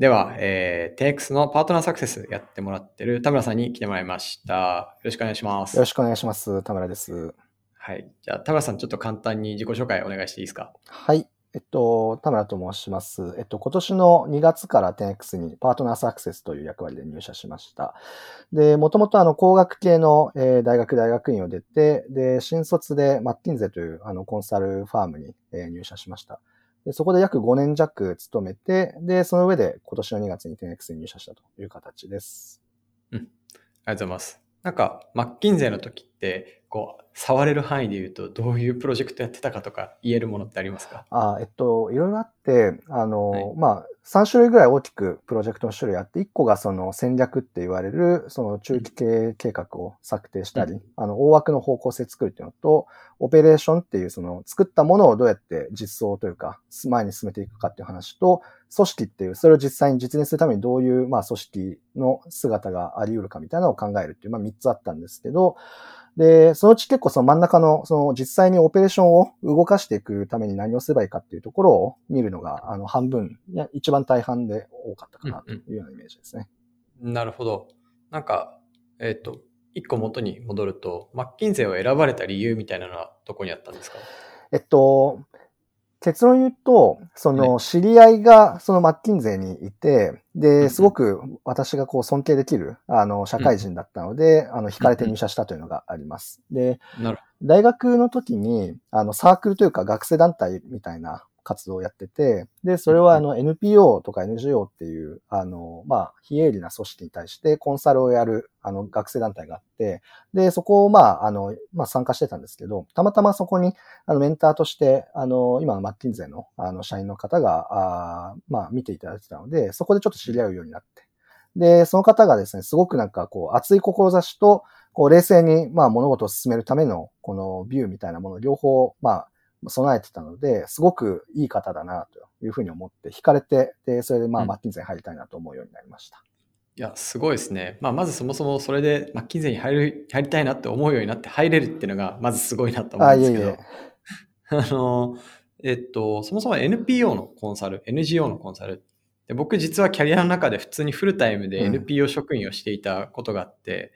では、えー、10X のパートナーサクセスやってもらってる田村さんに来てもらいました。よろしくお願いします。よろしくお願いします。田村です。はい。じゃあ、田村さん、ちょっと簡単に自己紹介お願いしていいですか？はい。えっと、田村と申します。えっと、今年の2月から 10X にパートナーサクセスという役割で入社しました。で、もともとあの工学系の、えー大学大学院を出て、で、新卒でマッキンゼというあのコンサルファームに、えー入社しました。でそこで約5年弱勤めて、で、その上で今年の2月に 10X に入社したという形です。うんありがとうございます。なんか、マッキンゼーの時っ、こう、触れる範囲で言うと、どういうプロジェクトやってたかとか言えるものってありますか？あえっと、いろいろあって、あの、はい。まあ、3種類ぐらい大きくプロジェクトの種類あって、1個がその戦略って言われる、その中期経営計画を策定したり、うん。あの、大枠の方向性作るっていうのと、オペレーションっていうその作ったものをどうやって実装というか、前に進めていくかっていう話と、組織っていう、それを実際に実現するためにどういう、まあ、組織の姿があり得るかみたいなのを考えるっていう、まあ、3つあったんですけど、で、そのうち結構その真ん中の、その実際にオペレーションを動かしていくために何をすればいいかっていうところを見るのが、あの、半分、いや、一番大半で多かったかなというようなイメージですね。なるほど。なんか、えっ、と、一個元に戻ると、マッキンゼーを選ばれた理由みたいなのはどこにあったんですか？えっと、結論言うと、そはの、知り合いが、そのマッキンゼーにいて、で、すごく私がこう尊敬できる、あの、社会人だったので、あの、惹かれて入社したというのがあります。で、大学の時に、あの、サークルというか学生団体みたいな活動をやってて、で、それはあの NPO とか NGO っていう、あの、まあ、非営利な組織に対してコンサルをやる、あの、学生団体があって、で、そこをまあ、あの、まあ、参加してたんですけど、たまたまそこに、あの、メンターとして、あの、今のマッキンゼの、あの、社員の方が、あまあ、見ていただいてたので、そこでちょっと知り合うようになって、で、その方がですね、すごくなんかこう、熱い志と、こう、冷静に、まあ、物事を進めるための、このビューみたいなもの両方、まあ、備えてたので、すごくいい方だな、というふうに思って、惹かれて、で、それでまあ、うんマッキンゼーに入りたいなと思うようになりました。いや、すごいですね。まあ、まずそもそもそれでマッキンゼーに入る入りたいなって思うようになって入れるっていうのが、まずすごいなと思あ、うんですけど。いえいえ。あの、えっと、そもそも NPO のコンサル、NGO のコンサル。で僕実はキャリアの中で普通にフルタイムでうん NPO 職員をしていたことがあって、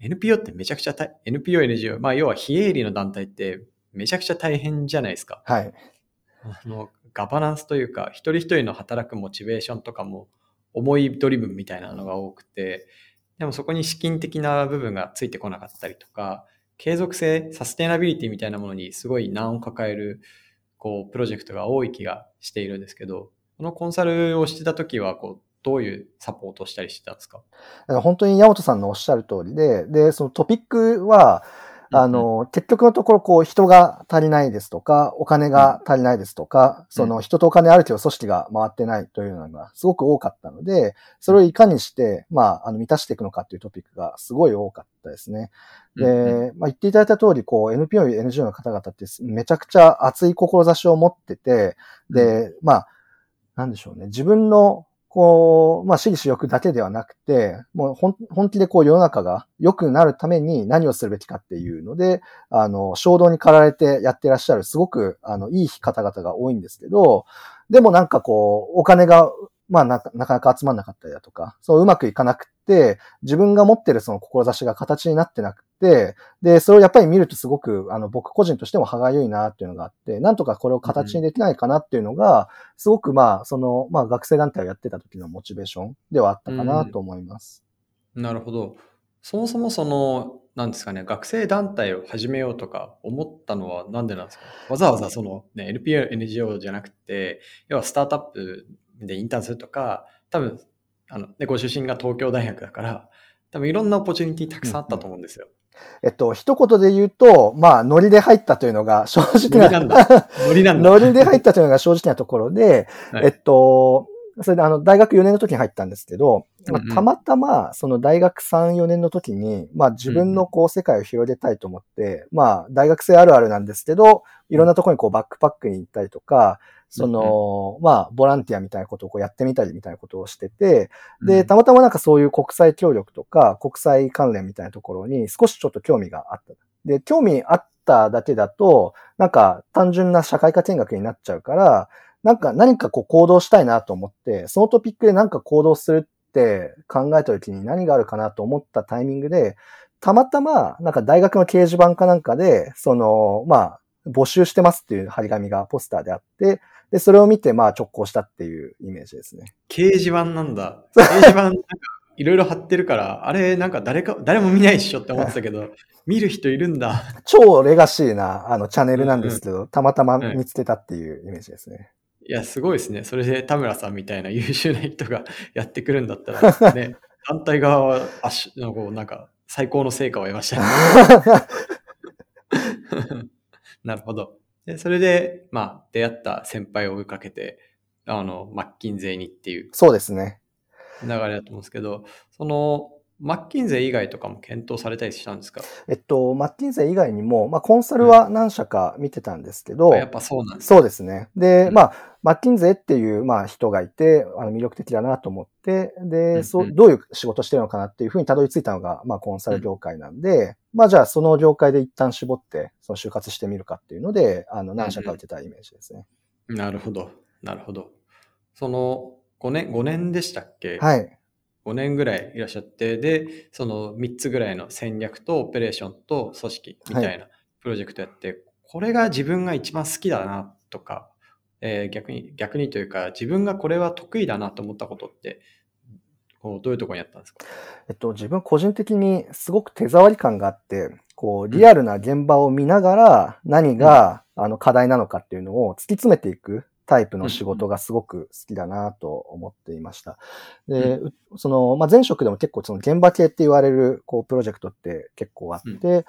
NPO ってめちゃくちゃ大 NPO、NGO、まあ要は非営利の団体ってめちゃくちゃ大変じゃないですか。はい。あの、ガバナンスというか、一人一人の働くモチベーションとかも思いドリブンみたいなのが多くて、でもそこに資金的な部分がついてこなかったりとか、継続性、サステナビリティみたいなものにすごい難を抱える、こう、プロジェクトが多い気がしているんですけど、このコンサルをしてた時は、こう、どういうサポートをしたりしてたんですか？本当に山本さんのおっしゃる通りで、で、そのトピックは、あの、結局のところ、こう、人が足りないですとか、お金が足りないですとか、その人とお金あるけど組織が回ってないというのがすごく多かったので、それをいかにして、まあ、あの、満たしていくのかっていうトピックがすごい多かったですね。で、まあ、言っていただいた通り、こう、NPO、NGO の方々ってめちゃくちゃ熱い志を持ってて、で、まあ、なんでしょうね。自分の、こう、まあ、私利私欲だけではなくて、もう本本気でこう世の中が良くなるために何をするべきかっていうので、あの、衝動に駆られてやってらっしゃる、すごく、あの、いい方々が多いんですけど、でもなんかこう、お金が、まあなかなかなか集まんなかったりだとか、そううまくいかなくて、自分が持ってるその志が形になってなく、で、それをやっぱり見るとすごく、あの、僕個人としても歯がゆいなっていうのがあって、なんとかこれを形にできないかなっていうのが、すごくまあ、その、まあ学生団体をやってた時のモチベーションではあったかなと思います。なるほど。そもそもその、なんですかね、学生団体を始めようとか思ったのはなんでなんですか？わざわざその、ね、NPO、NGO じゃなくて、要はスタートアップでインターンするとか、多分、あの、で、ご出身が東京大学だから、多分いろんなオポチュニティたくさんあったと思うんですよ。えっと、一言で言うと、まあ、ノリで入ったというのが 正直なんだ。ノリなんだ。ノリで入ったというのが 正直なところで、はいえっと、それであの、大学4年の時に入ったんですけど、まあうんうんたまたま、その大学3、4年の時に、まあ自分のこう世界を広げたいと思って、まあ大学生あるあるなんですけど、いろんなところにこうバックパックに行ったりとか、その、まあ、ボランティアみたいなことをこうやってみたりみたいなことをしてて、で、たまたまなんかそういう国際協力とか国際関連みたいなところに少しちょっと興味があった。で、興味あっただけだと、なんか単純な社会科見学になっちゃうから、なんか何かこう行動したいなと思って、そのトピックで何か行動するって考えた時に何があるかなと思ったタイミングで、たまたま、なんか大学の掲示板かなんかで、その、まあ、募集してますっていう張り紙がポスターであって、で、それを見て、まあ直行したっていうイメージですね。掲示板なんだ。掲示板なんかいろいろ貼ってるから、あれなんか誰か、誰も見ないっしょって思ってたけど、見る人いるんだ。超レガシーな、あの、チャンネルなんですけど、たまたま見つけたっていうイメージですね。いや、すごいですね。それで田村さんみたいな 優秀な人がやってくるんだったら、ね、団体側は、あし、なんかなんか最高の成果を得ましたね。なるほど。で、それで、まあ、出会った先輩を追いかけて、あの、マッキンゼーにっていうそうですね。流れだと思うんですけど、その、マッキンゼー以外とかも検討されたりしたんですか？えっと、マッキンゼー以外にも、まあ、コンサルは何社か見てたんですけど、やっぱそうなんですそうですね。で、うんまあ、マッキンゼーっていう、まあ、人がいて、あの、魅力的だなと思って、うんで、うそう、んどういう仕事してるのかなっていうふうにたどり着いたのが、まあ、コンサル業界なんで、まあ、じゃあ、その業界で一旦絞って、その就活してみるかっていうので、あの、何社か受けたイメージですね。なるほど。なるほど。その、5年、5年でしたっけ？はい。5年ぐらいいらっしゃって、で、その3つぐらいの戦略とオペレーションと組織みたいなプロジェクトやって、これが自分が一番好きだなとか、えー逆に、逆にというか、自分がこれは得意だなと思ったことって、こうどういうところにあったんですか？えっと、自分個人的にすごく手触り感があって、こう、リアルな現場を見ながら何が、あの課題なのかっていうのを突き詰めていくタイプの仕事がすごく好きだなと思っていました。で、うその、まあ、前職でも結構その現場系って言われる、こう、プロジェクトって結構あって、例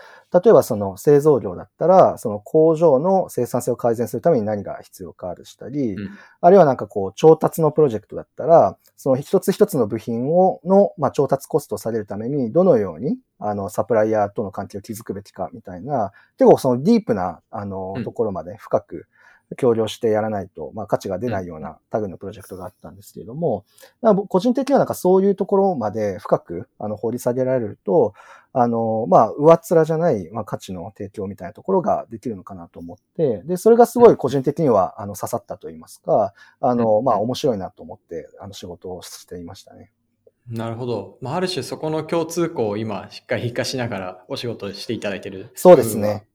えばその製造業だったら、その工場の生産性を改善するために何が必要かあるしたり、うん。あるいはなんかこう、調達のプロジェクトだったら、その一つ一つの部品を、の、まあ、調達コストを下げるために、どのように、あの、サプライヤーとの関係を築くべきか、みたいな、結構そのディープな、あのうん、ところまで深く協力してやらないと、まあ、価値が出ないようなタグのプロジェクトがあったんですけれども、まあ僕個人的にはなんかそういうところまで深く、あの、掘り下げられると、あの、まあ、上っ面じゃない、まあ、価値の提供みたいなところができるのかなと思って、で、それがすごい個人的には、あの、刺さったと言いますか、あの、うんまあ、面白いなと思って、あの、仕事をしていましたね。なるほど。まあ、ある種そこの共通項を今しっかり活かしながらお仕事していただいてる。そうですね。。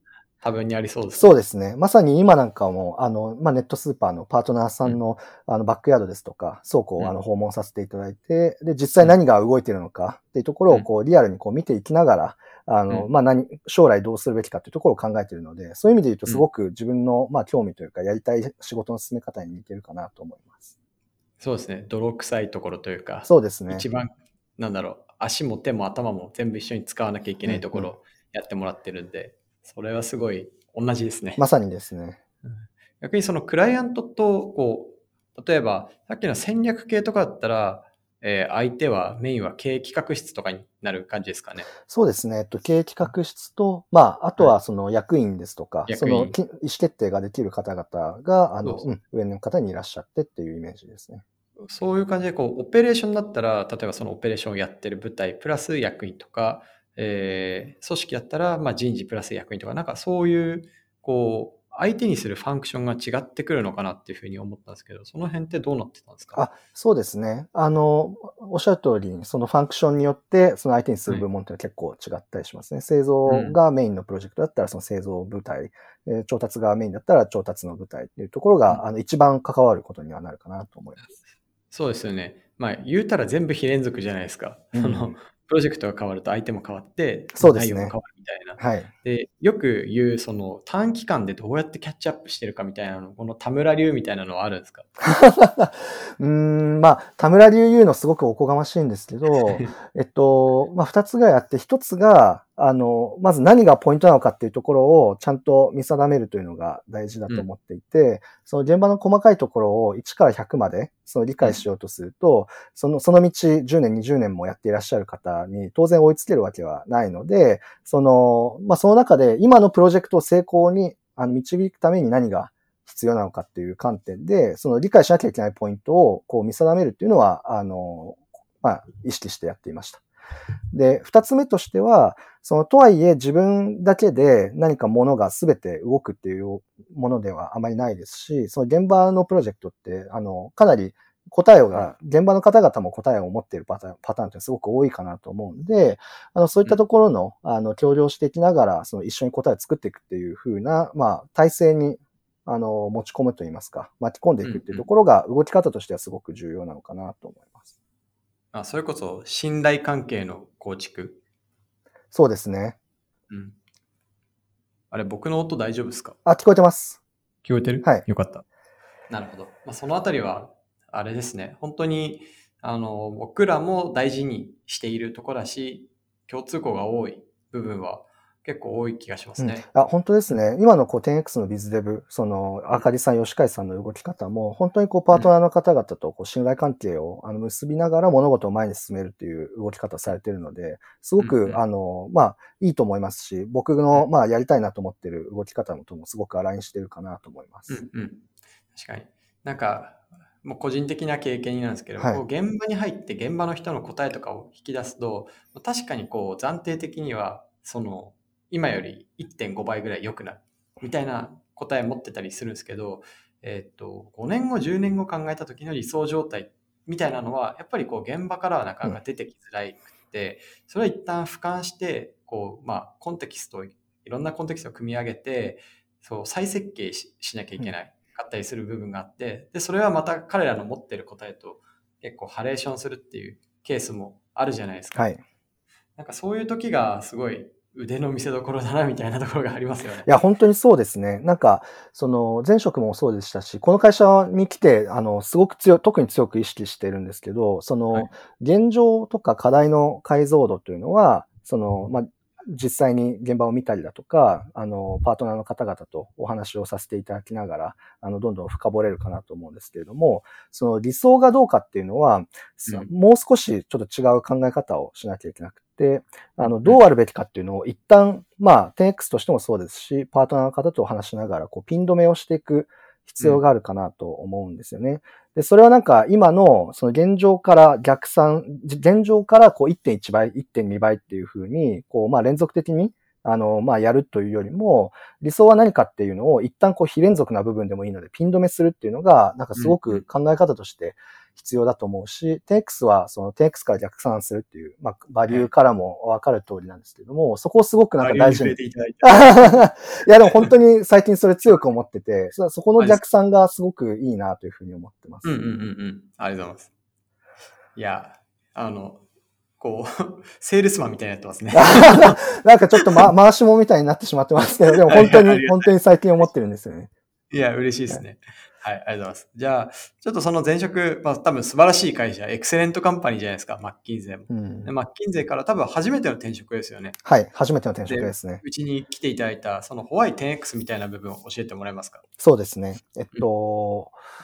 多分にありそうです。そうですね。まさに今なんかも、あの、まあ、ネットスーパーのパートナーさんの、あの、バックヤードですとか、倉庫うんをあの訪問させていただいて、で、実際何が動いているのかっていうところを、こう、リアルにこう見ていきながら、あの、うんまあ、何、将来どうするべきかっていうところを考えているので、そういう意味で言うと、うんすごく自分の、まあ、興味というか、やりたい仕事の進め方に似てるかなと思います。そうですね。泥臭いところというか、そうですね。一番、なんだろう、足も手も頭も全部一緒に使わなきゃいけないところをやってもらってるんで、それはすごい同じですね。まさにですね。逆にそのクライアントと、こう、例えば、さっきの戦略系とかだったら、えー相手は、メインは経営企画室とかになる感じですかね。そうですね。えっと、経営企画室と、まあ、あとはその役員ですとか、そ役員のき意思決定ができる方々が、あの、うん、上の方にいらっしゃってっていうイメージですね。そういう感じで、こう、オペレーションだったら、例えばそのオペレーションをやってる部隊、プラス役員とか、えー組織だったら、まあ、人事プラス役員とか、なんかそういう、こう、相手にするファンクションが違ってくるのかなっていうふうに思ったんですけど、その辺ってどうなってたんですか？あ、そうですね。あの、おっしゃる通り、そのファンクションによって、その相手にする部門っていうのは結構違ったりしますね。製造がメインのプロジェクトだったら、その製造部隊、えー調達がメインだったら調達の部隊っていうところが、うんあの、一番関わることにはなるかなと思います。そうですよね。まあ、言うたら全部非連続じゃないですか。うんそのプロジェクトが変わると相手も変わって、そうですね内容も変わるみたいな。はい。で、よく言う、その短期間でどうやってキャッチアップしてるかみたいなの、この田村流みたいなのはあるんですか？うーん、まあ、田村流言うのすごくおこがましいんですけど、えっと、まあ、二つぐらいあって、一つが、あの、まず何がポイントなのかっていうところをちゃんと見定めるというのが大事だと思っていて、その現場の細かいところを1から100まで、その理解しようとすると、その、その道10年、20年もやっていらっしゃる方に当然追いつけるわけはないので、その、まあ、その中で今のプロジェクトを成功にあの導くために何が必要なのかっていう観点で、その理解しなきゃいけないポイントをこう見定めるっていうのは、あの、まあ、意識してやっていました。で、二つ目としては、その、とはいえ自分だけで何かものが全て動くっていうものではあまりないですし、その現場のプロジェクトって、あの、かなり答えが、現場の方々も答えを持っているパターン、パターンってすごく多いかなと思うんで、あの、そういったところの、あの、協力していきながら、その一緒に答えを作っていくっていう風な、まあ、体制に、あの、持ち込むといいますか、巻き込んでいくっていうところが、動き方としてはすごく重要なのかなと思います。あ、それこそ、信頼関係の構築？そうですね。うん。あれ、僕の音大丈夫ですか？あ、聞こえてます。聞こえてる？はい。よかった。なるほど。まあ、そのあたりは、あれですね。本当に、あの、僕らも大事にしているところだし、共通項が多い部分は結構多い気がしますね。うん、あ本当ですね。今のこう 10X のビズデブ、その、あかりさん、吉海さんの動き方も、本当にこうパートナーの方々とこう信頼関係をあの結びながら物事を前に進めるっていう動き方されているので、すごく、あの、まあ、いいと思いますし、僕の、まあ、やりたいなと思ってる動き方ともすごくアラインしてるかなと思います。うん、うん、確かに。なんか、もう個人的な経験になるんですけど、はい、こう現場に入って現場の人の答えとかを引き出すと、確かにこう暫定的には、その今より1.5倍ぐらい良くなるみたいな答え持ってたりするんですけど、えっ、と、5年後、10年後考えた時の理想状態みたいなのは、やっぱりこう現場からはなかなか出てきづらくて、それは一旦俯瞰して、こう、まあ、コンテキストいろんなコンテキストを組み上げて、そう、再設計しなきゃいけないかったりする部分があって、で、それはまた彼らの持ってる答えと結構ハレーションするっていうケースもあるじゃないですか。はい。なんかそういう時がすごい腕の見せ所だなみたいなところがありますよね。いや、本当にそうですね。なんか、その、前職もそうでしたし、この会社に来て、あの、すごく強い、特に強く意識してるんですけど、その、はい、現状とか課題の解像度というのは、その、まあ、実際に現場を見たりだとか、あの、パートナーの方々とお話をさせていただきながら、あの、どんどん深掘れるかなと思うんですけれども、その理想がどうかっていうのは、うん、もう少しちょっと違う考え方をしなきゃいけなくて、あの、どうあるべきかっていうのを一旦、まあ、10X としてもそうですし、パートナーの方とお話しながら、こう、ピン止めをしていく必要があるかなと思うんですよね。で、それはなんか今のその現状から逆算、現状からこう1.1倍、1.2倍っていうふうに、こうまあ連続的にあの、まあ、やるというよりも、理想は何かっていうのを一旦こう非連続な部分でもいいのでピン止めするっていうのが、なんかすごく考え方として必要だと思うし、10X はその 10X から逆算するっていう、まあ、バリューからもわかる通りなんですけども、そこをすごくなんか大事に。いや、でも本当に最近それ強く思ってて、そこの逆算がすごくいいなというふうに思ってます。うんうんうんうん。ありがとうございます。いや、あの、こう、セールスマンみたいになってますね。なんかちょっと、ま、回しもみたいになってしまってますけど、でも本当に、本当に最近思ってるんですよね。いや、嬉しいですね。はい、ありがとうございます。じゃあ、ちょっとその前職、まあ多分素晴らしい会社、エクセレントカンパニーじゃないですか、マッキンゼも。うん、マッキンゼから多分初めての転職ですよね。はい、初めての転職ですね。うちに来ていただいた、そのホワイ 10X みたいな部分を教えてもらえますか？そうですね。えっと、うん、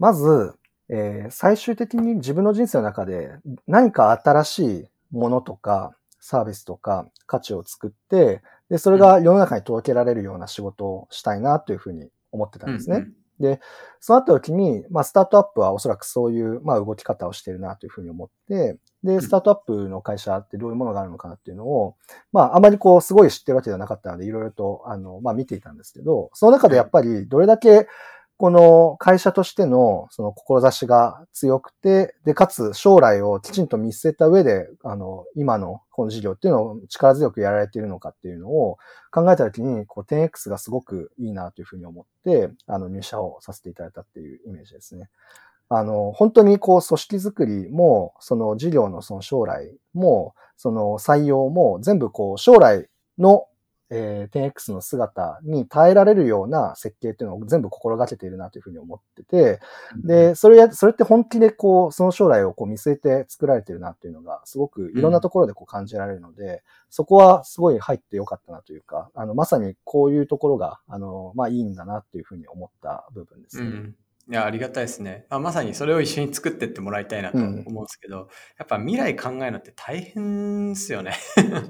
まず、えー、最終的に自分の人生の中で何か新しいものとかサービスとか価値を作って、で、それが世の中に届けられるような仕事をしたいなというふうに思ってたんですね。うんうん、で、そうなった時に、まあ、スタートアップはおそらくそういう、まあ、動き方をしてるなというふうに思って、で、スタートアップの会社ってどういうものがあるのかなっていうのを、まあ、あまりこう、すごい知ってるわけではなかったので、いろいろと、あの、まあ、見ていたんですけど、その中でやっぱり、どれだけ、この会社としてのその志が強くて、で、かつ将来をきちんと見据えた上で、あの、今のこの事業っていうのを力強くやられているのかっていうのを考えたときに、こう 10X がすごくいいなというふうに思って、あの、入社をさせていただいたっていうイメージですね。あの、本当にこう組織づくりも、その事業のその将来も、その採用も全部こう将来のえー、10X の姿に耐えられるような設計っていうのを全部心がけているなというふうに思ってて、で、それや、それって本気でこう、その将来をこう見据えて作られてるなっていうのが、すごくいろんなところでこう感じられるので、うん、そこはすごい入ってよかったなというか、あの、まさにこういうところが、あの、まあいいんだなっていうふうに思った部分ですね。うんいや、ありがたいですね。あまさにそれを一緒に作ってってもらいたいなと思うんですけど、うん、やっぱ未来考えるのって大変ですよね。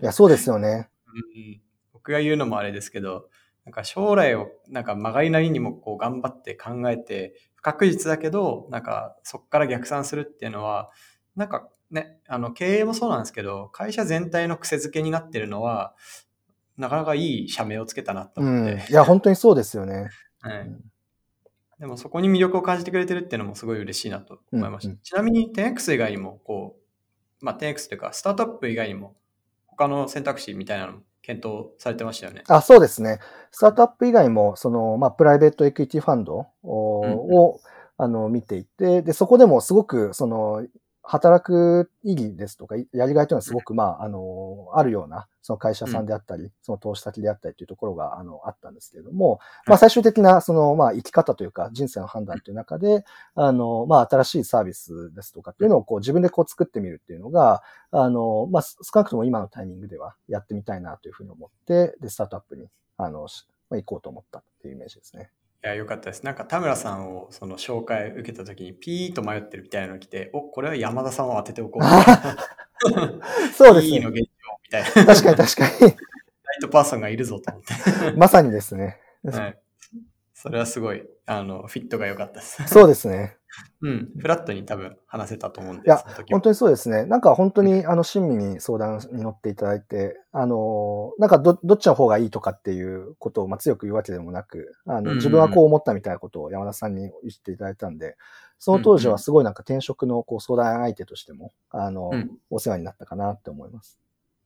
いや、そうですよね。うん僕が言うのもあれですけど、なんか将来をなんか曲がりなりにもこう頑張って考えて、不確実だけど、なんかそこから逆算するっていうのは、なんかね、あの、経営もそうなんですけど、会社全体の癖づけになってるのは、なかなかいい社名をつけたなと思って。うん、いや、本当にそうですよね。はい。でもそこに魅力を感じてくれてるっていうのもすごい嬉しいなと思いました。うんうんちなみに 10X 以外にも、こう、まあ 10X というか、スタートアップ以外にも、他の選択肢みたいなのも検討されてましたよね。あ、そうですね。スタートアップ以外も、その、まあ、プライベートエクイティファンドを、うんをあの、見ていて、で、そこでもすごく、その、働く意義ですとか、やりがいというのはすごく、まあ、あの、あるような、その会社さんであったり、その投資先であったりというところが、あの、あったんですけれども、まあ、最終的な、その、まあ、生き方というか、人生の判断という中で、あの、まあ、新しいサービスですとかっていうのを、こう、自分でこう作ってみるっていうのが、あの、まあ、少なくとも今のタイミングではやってみたいなというふうに思って、で、スタートアップに、あの、しまあ、行こうと思ったっていうイメージですね。いや、よかったです。なんか田村さんをその紹介受けた時にピーと迷ってるみたいなのが来て、お、これは山田さんを当てておこう。そうですね。いいの現状みたいな。確かに確かライトパーソンがいるぞと思って。に。まさにですね。はい。それはすごい、あの、フィットが良かったです。そうですね。うん。フラットに多分話せたと思うんで、いや本当にそうですね。なんか本当に、あの、親身に相談に乗っていただいて、あの、なんかど、どっちの方がいいとかっていうことを、まあ、強く言うわけでもなく、あの、自分はこう思ったみたいなことを山田さんに言っていただいたんで、その当時はすごいなんか転職のこう相談相手としても、あの、うんお世話になったかなって思います。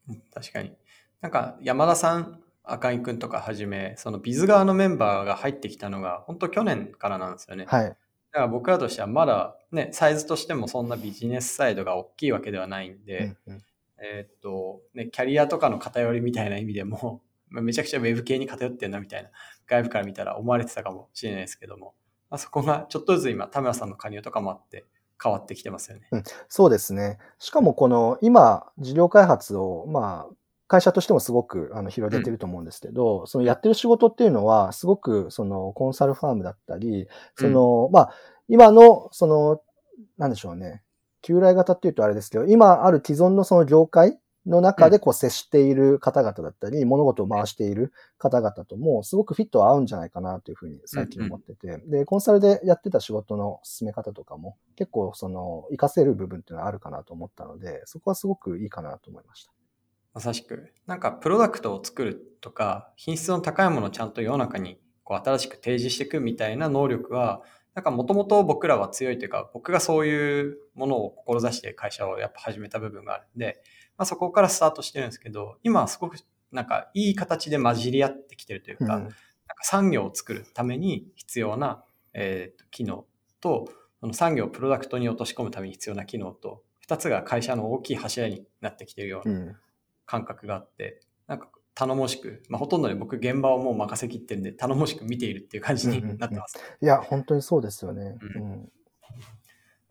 うん確かに。なんか、山田さん、赤井くんとかはじめ、そのビズ側のメンバーが入ってきたのが、本当去年からなんですよね。はい。だから僕らとしてはまだね、サイズとしてもそんなビジネスサイドが大きいわけではないんで、うんうんえーっと、ね、キャリアとかの偏りみたいな意味でも、まあめちゃくちゃウェブ系に偏ってんなみたいな、外部から見たら思われてたかもしれないですけども、まあ、そこがちょっとずつ今、田村さんの加入とかもあって変わってきてますよね。そうですね。しかもこの今、事業開発を、まあ、会社としてもすごくあの広げてると思うんですけど、そのやってる仕事っていうのは、すごくそのコンサルファームだったり、その、まあ、今の、その、なんでしょうね。旧来型っていうとあれですけど、今ある既存のその業界の中でこう接している方々だったり、物事を回している方々とも、すごくフィットは合うんじゃないかなというふうに最近思ってて、で、コンサルでやってた仕事の進め方とかも、結構その、活かせる部分っていうのはあるかなと思ったので、そこはすごくいいかなと思いました。まさしく。なんか、プロダクトを作るとか、品質の高いものをちゃんと世の中にこう新しく提示していくみたいな能力は、なんかもともと僕らは強いというか、僕がそういうものを志して会社をやっぱ始めた部分があるんで、まあそこからスタートしてるんですけど、今はすごくなんかいい形で混じり合ってきてるというか、うんなんか産業を作るために必要な、えーと機能と、その産業をプロダクトに落とし込むために必要な機能と、二つが会社の大きい柱になってきているようう。なん感覚があって、なんか頼もしく、まあ、ほとんどで僕現場をもう任せきってるんで、頼もしく見ているっていう感じになってます。いや、本当にそうですよね。ううん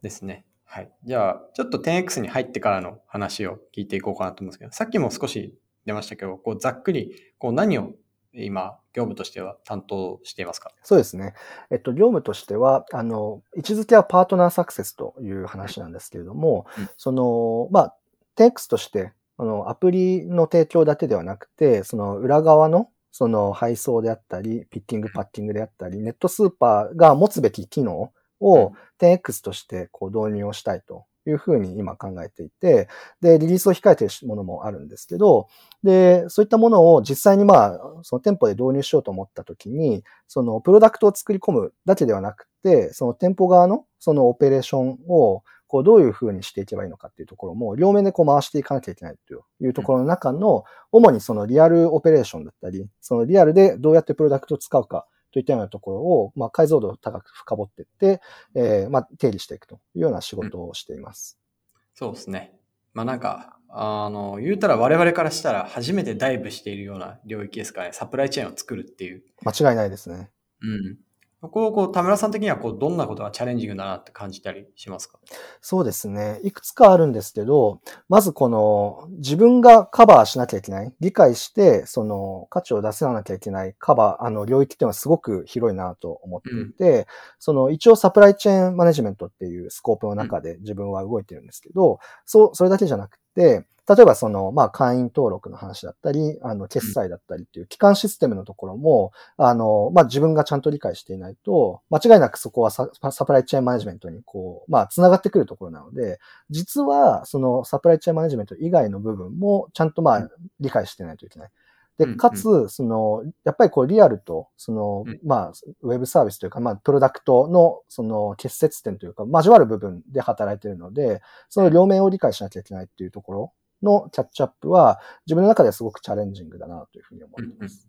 ですね。はい。じゃあ、ちょっと 10X に入ってからの話を聞いていこうかなと思うんですけど、さっきも少し出ましたけど、こうざっくり、こう何を今、業務としては担当していますか？そうですね。えっと、業務としては、あの、位置づけはパートナーサクセスという話なんですけれども、うんその、まあ、10X として、あの、アプリの提供だけではなくて、その裏側の、その配送であったり、ピッキング、パッキングであったり、ネットスーパーが持つべき機能を 10X としてこう導入をしたいというふうに今考えていて、で、リリースを控えているものもあるんですけど、で、そういったものを実際にまあ、その店舗で導入しようと思ったときに、そのプロダクトを作り込むだけではなくて、その店舗側のそのオペレーションをこうどういうふうにしていけばいいのかっていうところも両面でこう回していかなきゃいけないというところの中の、主にそのリアルオペレーションだったり、そのリアルでどうやってプロダクトを使うかといったようなところを、まあ、解像度を高く深掘っていって、えーまあ、定理していくというような仕事をしています。そうですね。まあなんか、あの、言うたら我々からしたら初めてダイブしているような領域ですからね、サプライチェーンを作るっていう。間違いないですね。うん。ここをこう、田村さん的にはこう、どんなことがチャレンジングだなって感じたりしますか？そうですね。いくつかあるんですけど、まずこの自分がカバーしなきゃいけない、理解してその価値を出せなきゃいけないカバー、あの領域っていうのはすごく広いなと思っていて、その一応サプライチェーンマネジメントっていうスコープの中で自分は動いてるんですけど、そう、それだけじゃなくて、例えばその、まあ、会員登録の話だったり、あの、決済だったりっていう基幹システムのところも、あの、まあ、自分がちゃんと理解していないと、間違いなくそこはササプライチェーンマネジメントにこう、まあ、繋がってくるところなので、実は、そのサプライチェーンマネジメント以外の部分も、ちゃんとまあ、理解してないといけない。で、かつ、その、やっぱりこう、リアルと、その、まあ、ウェブサービスというか、まあ、プロダクトの、その、結節点というか、交わる部分で働いているので、その両面を理解しなきゃいけないっていうところのキャッチアップは、自分の中ではすごくチャレンジングだなというふうに思ってます。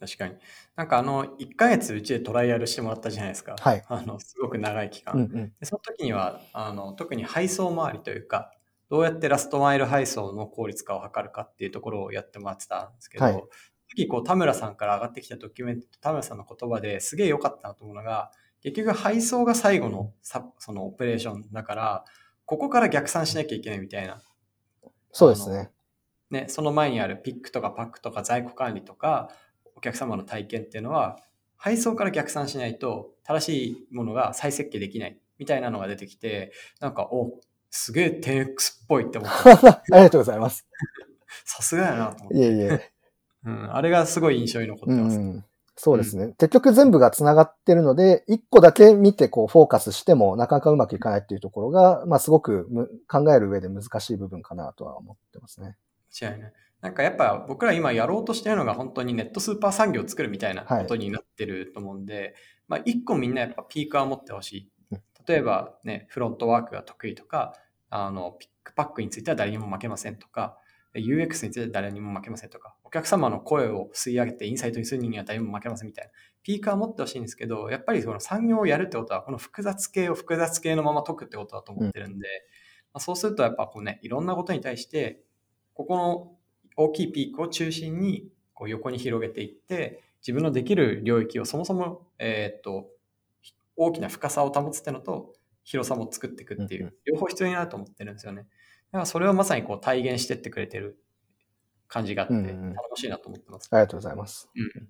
確かに。なんかあの、1ヶ月うちでトライアルしてもらったじゃないですか。はい。あの、すごく長い期間。うんうん、でその時には、あの、特に配送周りというか、どうやってラストマイル配送の効率化を図るかっていうところをやってもらってたんですけど、はい、次こう田村さんから上がってきたドキュメント田村さんの言葉ですげえ良かったなと思うのが、結局配送が最後のそのオペレーションだから、ここから逆算しなきゃいけないみたいな。そうですね。ね、その前にあるピックとかパックとか在庫管理とか、お客様の体験っていうのは、配送から逆算しないと正しいものが再設計できないみたいなのが出てきて、なんか、お、すげえ 10X っぽいって思った。ありがとうございます。さすがやなと思って。いえいえ。うん、あれがすごい印象に残ってます。うんそうですね。うん、結局全部が繋がってるので、一個だけ見てこうフォーカスしてもなかなかうまくいかないっていうところが、まあすごく考える上で難しい部分かなとは思ってますね。違いない。なんかやっぱ僕ら今やろうとしてるのが本当にネットスーパー産業を作るみたいなことになってると思うんで、はい、まあ一個みんなやっぱピークは持ってほしい。例えばね、フロントワークが得意とか、あの、ピックパックについては誰にも負けませんとか、UX については誰にも負けませんとか、お客様の声を吸い上げてインサイトにするには誰にも負けませんみたいな。ピークは持ってほしいんですけど、やっぱりその産業をやるってことは、この複雑系を複雑系のまま解くってことだと思ってるんで、うん、まあ、そうするとやっぱこうね、いろんなことに対して、ここの大きいピークを中心にこう横に広げていって、自分のできる領域をそもそも、えー、っと、大きな深さを保つってのと、広さも作っていくっていう、両方必要になると思ってるんですよね。だからそれをまさにこう体現してってくれてる感じがあって、頼もしいなと思ってます、ありがとうございます。うん。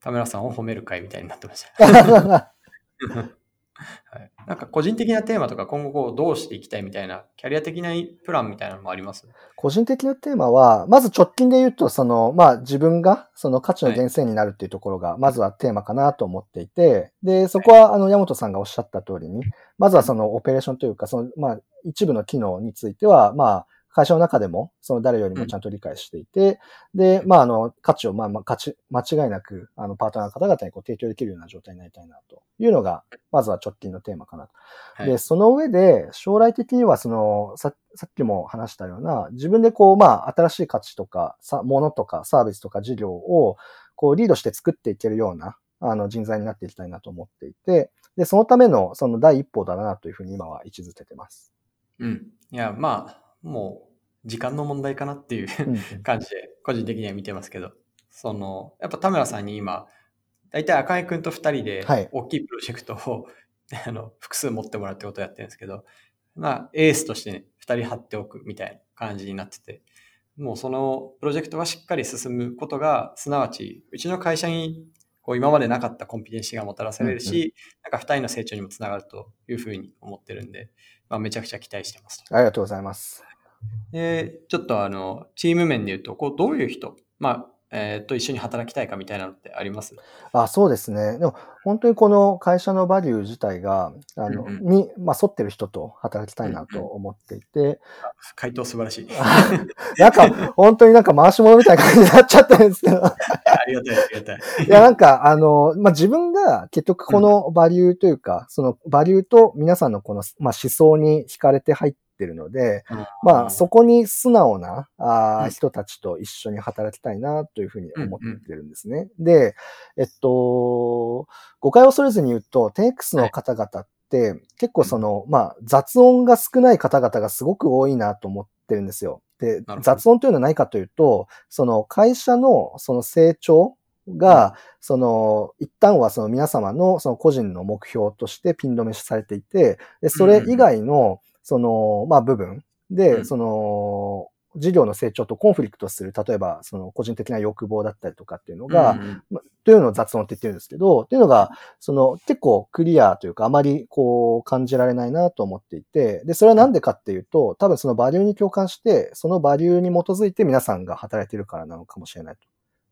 田村さんを褒める会みたいになってました。はい、なんか個人的なテーマとか今後こうどうしていきたいみたいなキャリア的なプランみたいなのもあります？個人的なテーマは、まず直近で言うと、その、まあ自分がその価値の源泉になるっていうところが、まずはテーマかなと思っていて、で、そこはあの、山本さんがおっしゃった通りに、まずはそのオペレーションというか、その、まあ一部の機能については、まあ、会社の中でも、その誰よりもちゃんと理解していて、うん、で、まあ、あの、価値を、まあ、まあ、価値、間違いなく、あの、パートナーの方々にこう提供できるような状態になりたいな、というのが、まずは直近のテーマかな。はい、で、その上で、将来的には、その、さ、さっきも話したような、自分でこう、まあ、新しい価値とか、さ、ものとか、サービスとか事業を、こう、リードして作っていけるような、あの、人材になっていきたいなと思っていて、で、そのための、その第一歩だな、というふうに今は位置づけてます。うん。いや、まあ、もう、時間の問題かなっていう感じで、個人的には見てますけど、その、やっぱ田村さんに今、大体赤井くんと二人で大きいプロジェクトを、はい、あの、複数持ってもらうってことをやってるんですけど、まあ、エースとしてね、二人貼っておくみたいな感じになってて、もうそのプロジェクトがしっかり進むことが、すなわち、うちの会社にこう今までなかったコンピテンシがもたらされるし、うんうん、なんか二人の成長にもつながるというふうに思ってるんで、まあ、めちゃくちゃ期待してます。ありがとうございます。で、ちょっとあの、チーム面で言うと、こう、どういう人、まあ、えー、と一緒に働きたいかみたいなのってあります？あそうですね。でも本当にこの会社のバリュー自体が、あの、うんうん、に、まあ、沿ってる人と働きたいなと思っていて。うんうん、回答素晴らしい。なんか、本当になんか回し物みたいな感じになっちゃってるんですけど。ありがたい、ありがたい。いや、なんか、あの、まあ、自分が結局このバリューというか、うん、そのバリューと皆さんのこの、まあ、思想に惹かれて入ってってるので、まあ、そこに素直なあ人たちと一緒に働きたいなというふうに思ってるんですね。で、えっと、誤解を恐れずに言うと、10X の方々って結構その、まあ、雑音が少ない方々がすごく多いなと思ってるんですよ。で、雑音というのは何かというと、その会社のその成長が、その、一旦はその皆様のその個人の目標としてピン止めされていて、で、それ以外のその、まあ部分で、その、事業の成長とコンフリクトする、例えば、その個人的な欲望だったりとかっていうのが、うんうんまというのを雑音って言ってるんですけど、っていうのが、その結構クリアというか、あまりこう感じられないなと思っていて、で、それはなんでかっていうと、多分そのバリューに共感して、そのバリューに基づいて皆さんが働いているからなのかもしれない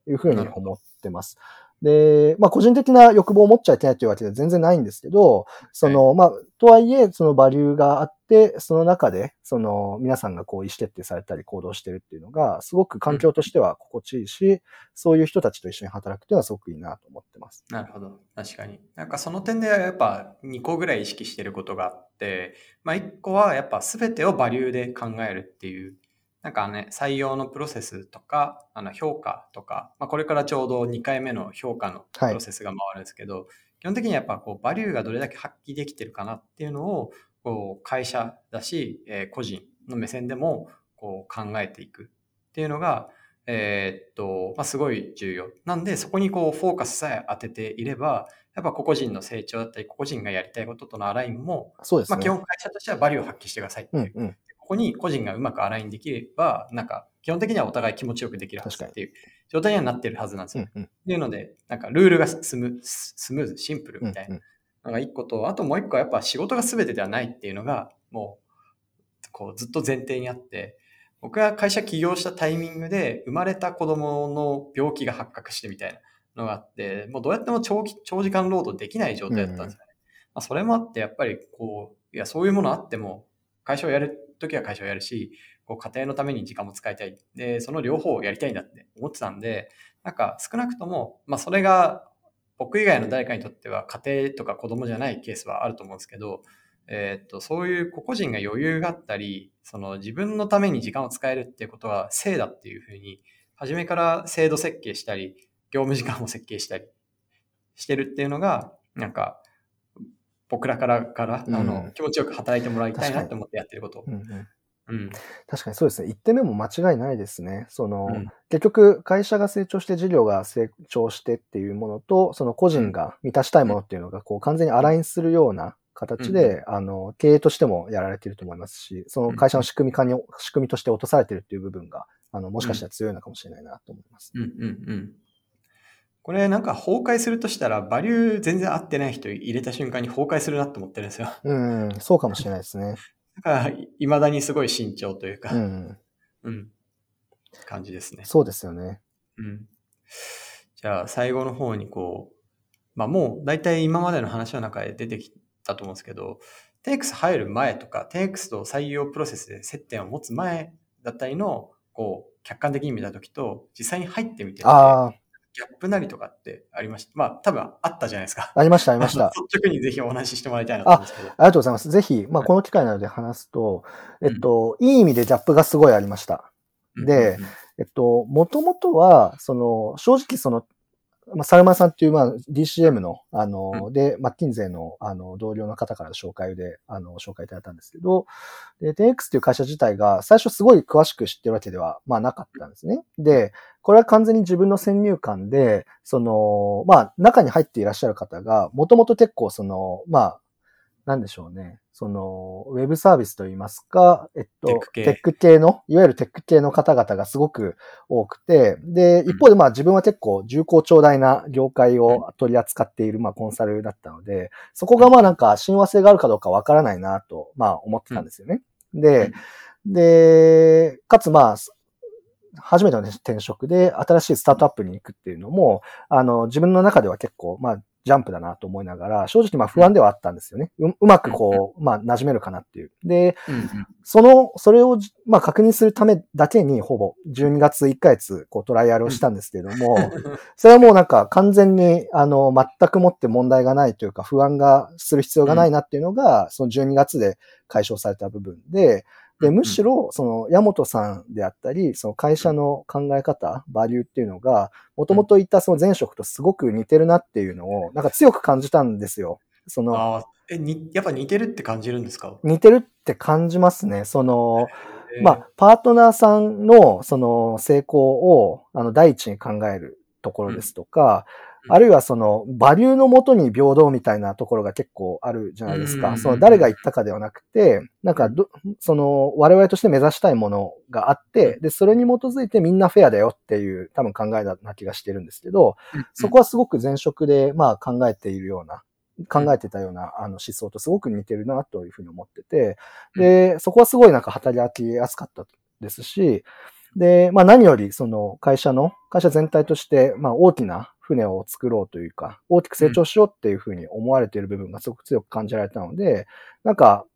というふうに思ってます。で、まあ個人的な欲望を持っちゃいけないというわけでは全然ないんですけど、その、まあ、とはいえ、そのバリューがあって、その中で、その皆さんがこう意思決定されたり行動してるっていうのが、すごく環境としては心地いいし、そういう人たちと一緒に働くっていうのはすごくいいなと思ってます。なるほど。確かに。なんかその点ではやっぱ2個ぐらい意識してることがあって、まあ1個はやっぱ全てをバリューで考えるっていう、なんかね、採用のプロセスとか、あの評価とか、まあこれからちょうど2回目の評価のプロセスが回るんですけど、基本的にやっぱこうバリューがどれだけ発揮できてるかなっていうのを、こう会社だし、えー個人の目線でもこう考えていくっていうのが、えーっと、まあ、すごい重要。なんで、そこにこう、フォーカスさえ当てていれば、やっぱ個々人の成長だったり、個々人がやりたいこととのアラインも、まあ、そうですね。基本会社としてはバリューを発揮してくださいっていう。うんうん。ここに個人がうまくアラインできれば、なんか、基本的にはお互い気持ちよくできるはずっていう状態にはなってるはずなんですよ。うんうん。っていうので、なんか、ルールがスムスムーズ、シンプルみたいなうんのが一個と、あともう一個はやっぱ仕事が全てではないっていうのが、もう、こう、ずっと前提にあって、僕が会社起業したタイミングで生まれた子供の病気が発覚してみたいなのがあって、もうどうやっても長期長時間労働できない状態だったんですよね。まあ、それもあって、やっぱりこう、いや、そういうものあっても、会社をやるときは会社をやるし、こう家庭のために時間も使いたい。で、その両方をやりたいんだって思ってたんで、なんか少なくとも、まあそれが僕以外の誰かにとっては家庭とか子供じゃないケースはあると思うんですけど、えーっと、そういう個々人が余裕があったり、その自分のために時間を使えるっていうことは正だっていうふうに、初めから制度設計したり、業務時間を設計したりしてるっていうのが、なんか、僕らからから、うんあの気持ちよく働いてもらいたいなって思ってやってること。うんうん。うん。確かにそうですね。1点目も間違いないですね。その、うん結局、会社が成長して事業が成長してっていうものと、その個人が満たしたいものっていうのが、こう、完全にアラインするような形で、あの、経営としてもやられていると思いますし、その会社の仕組み化に、仕組みとして落とされているっていう部分が、あの、もしかしたら強いのかもしれないなと思います。うんうんうん。これなんか崩壊するとしたら、バリュー全然合ってない人入れた瞬間に崩壊するなって思ってるんですよ。うん、そうかもしれないですね。だから、いまだにすごい慎重というか、うん、うん、感じですね。そうですよね。うん。じゃあ、最後の方にこう、まあもう大体今までの話の中で出てきたと思うんですけど、テイクス入る前とか、テイクスと採用プロセスで接点を持つ前だったりの、こう、客観的に見たときと、実際に入ってみてて、あギャップなりとかってありました？まあ多分あったじゃないですか。あ、ありました、ありました。率直にぜひお話ししてもらいたいなと思うんですけど。ありがとうございます。ぜひ、まあ、この機会なので話すと、えっと、いい意味でギャップがすごいありました。でうんうんえっと、もともとは、その、正直その、まあ、サルマンさんっていう、まあ、DCM の、あの、で、マッキンゼーの、あの、同僚の方から紹介で、あの、紹介いただいたんですけど、で、10X っていう会社自体が、最初すごい詳しく知ってるわけでは、まあ、なかったんですね。で、これは完全に自分の先入観で、その、まあ、中に入っていらっしゃる方が、もともと結構その、まあ、なんでしょうね。その、ウェブサービスといいますか、えっと、テック系。テック系の、いわゆるテック系の方々がすごく多くて、で、一方でまあ自分は結構重厚長大な業界を取り扱っているまあコンサルだったので、そこがまあなんか親和性があるかどうかわからないなと、まあ思ってたんですよね。で、で、かつまあ、初めての転職で新しいスタートアップに行くっていうのも、あの、自分の中では結構、まあ、ジャンプだなと思いながら、正直まあ不安ではあったんですよね。ううまくこう、まあ、馴染めるかなっていう。で、その、それを、まあ、確認するためだけに、ほぼ、12月1ヶ月、こう、トライアルをしたんですけれども、それはもうなんか、完全に、あの、全くもって問題がないというか、不安がする必要がないなっていうのが、その12月で解消された部分で、で、むしろ、その、山本さんであったり、その会社の考え方、バリューっていうのが、もともと言ったその前職とすごく似てるなっていうのを、なんか強く感じたんですよ。その、ああ、え、に、やっぱ似てるって感じるんですか？似てるって感じますね。その、えーまあ、パートナーさんの、その、成功を、あの、第一に考えるところですとか、あるいはその、バリューのもとに平等みたいなところが結構あるじゃないですか。うんその、誰が言ったかではなくて、なんかど、その、我々として目指したいものがあって、で、それに基づいてみんなフェアだよっていう多分考えな気がしてるんですけど、そこはすごく前職で、まあ考えているような、考えてたようなあの思想とすごく似てるなというふうに思ってて、で、そこはすごいなんか働きやすかったですし、で、まあ何よりその会社の、会社全体として、まあ大きな船を作ろうというか、大きく成長しようっていうふうに思われている部分がすごく強く感じられたので、なんか、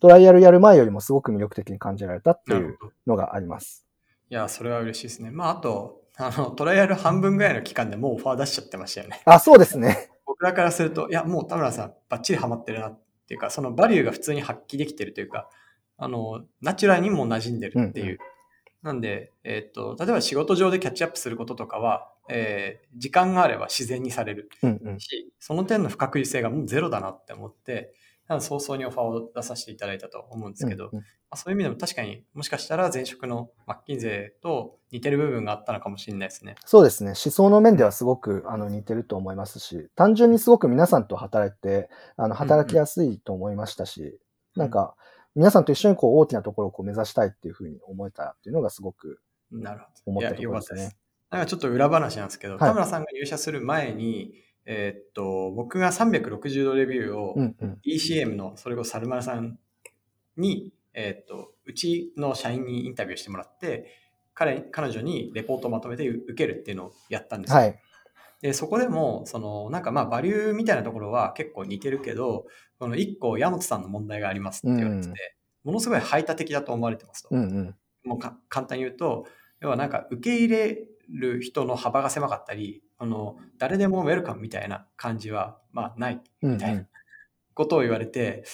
トライアルやる前よりもすごく魅力的に感じられたっていう。のがあります。いや、それは嬉しいですね。まあ、あと、あの、トライアル半分ぐらいの期間でもうオファー出しちゃってましたよね。あ、そうですね。僕らからすると、いや、もう田村さん、バッチリハマってるなっていうか、そのバリューが普通に発揮できてるというか、あの、ナチュラルにも馴染んでるっていう。うんうなんで、えっと、例えば仕事上でキャッチアップすることとかは、えー時間があれば自然にされるうんうん。し、その点の不確実性がもうゼロだなって思って、早々にオファーを出させていただいたと思うんですけど、うんうんまあ、そういう意味でも確かにもしかしたら前職のマッキンと似てる部分があったのかもしれないですね。そうですね。思想の面ではすごくあの似てると思いますし、単純にすごく皆さんと働いて、あの働きやすいと思いましたし、なんか皆さんと一緒にこう大きなところをこう目指したいっていうふうに思えたっていうのがすごくなるほど。思ったところですねよかったです。。なんかちょっと裏話なんですけど、はい田村さんが入社する前に、えーっと、僕が360度レビューを。ECM のそれこそサルマルさんに、えーっと、うちの社員にインタビューしてもらって、彼彼女にレポートをまとめて受けるっていうのをやったんですよ。はい。で、そこでも、その、なんかまあ、バリューみたいなところは結構似てるけど、この1個、山本さんの問題がありますって言われてて、うんものすごい排他的だと思われてますと。うんうん。もうか簡単に言うと、要はなんか受け入れる人の幅が狭かったり、あの、誰でもウェルカムみたいな感じは、まあ、ないうんみたいなことを言われて、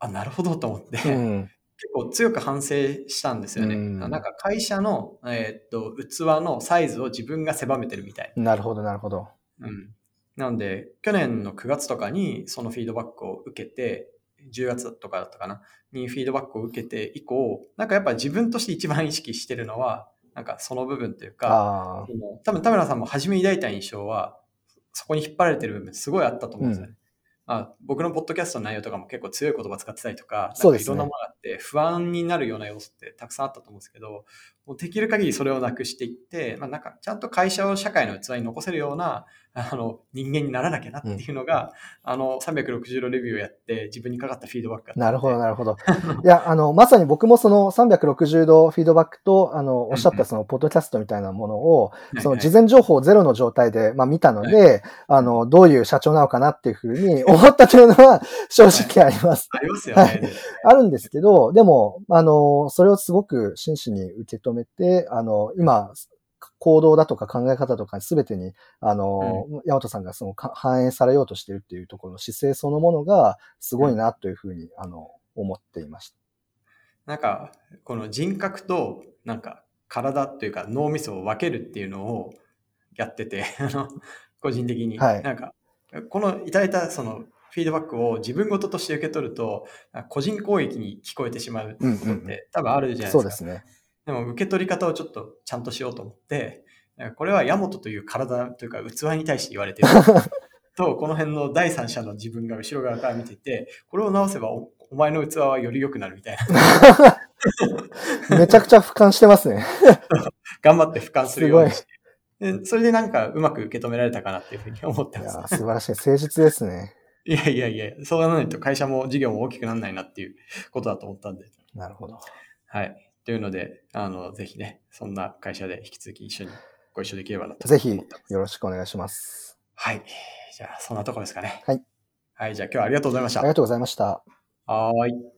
あ、なるほどと思って、うん。構強く反省したんですよね。うんなんか会社の、えーっと器のサイズを自分が狭めてるみたいな。なるほど、なるほど。うん、なので、去年の9月とかにそのフィードバックを受けて、10月とかだったかな、にフィードバックを受けて以降、なんかやっぱ自分として一番意識してるのは、なんかその部分というか、多分田村さんも初め抱いた印象は、そこに引っ張られてる部分すごいあったと思うんですよね。うんまあ、僕のポッドキャストの内容とかも結構強い言葉使ってたりとか、そうですね。いろんなものがあって不安になるような要素ってたくさんあったと思うんですけど、もうできる限りそれをなくしていって、まあ、なんかちゃんと会社を社会の器に残せるようなあの人間にならなきゃなっていうのが、あの360度レビューをやって自分にかかったフィードバックなるほど、なるほど。いや、あの、まさに僕もその360度フィードバックと、あの、おっしゃったその、ポッドキャストみたいなものを、その事前情報をゼロの状態で、まあ見たので、あの、どういう社長なのかなっていうふうに 思ったというのは正直あります。ありますよね。あるんですけど、でも、あの、それをすごく真摯に受け止めて、あの、今、行動だとか考え方とかすべてに、あの、山本さんがそのか反映されようとしているっていうところの姿勢そのものが、すごいなというふうに、あの、思っていました。なんか、この人格と、なんか、体というか脳みそを分けるっていうのをやってて、あの、個人的に。はいなんか、このいただいたそのフィードバックを自分事として受け取ると、個人攻撃に聞こえてしまうことっうんうんうんて多分あるじゃないですか。そうですね。でも受け取り方をちょっとちゃんとしようと思って、これはヤモトという体というか器に対して言われてる。と、この辺の第三者の自分が後ろ側から見てて、これを直せばおお前の器はより良くなるみたいな。めちゃくちゃ俯瞰してますね。頑張って俯瞰するようにして。でそれでなんかうまく受け止められたかなっていうふうに思ってます。ー、素晴らしい。誠実ですね。いやいやいや、そうならないと会社も事業も大きくならないなっていうことだと思ったんで。なるほど。はい。というので、あの、ぜひね、そんな会社で引き続き一緒にご一緒できればなとぜひ。よろしくお願いします。はい。じゃあ、そんなところですかね。はい。はい。じゃあ、今日はありがとうございました。ありがとうございました。はーい。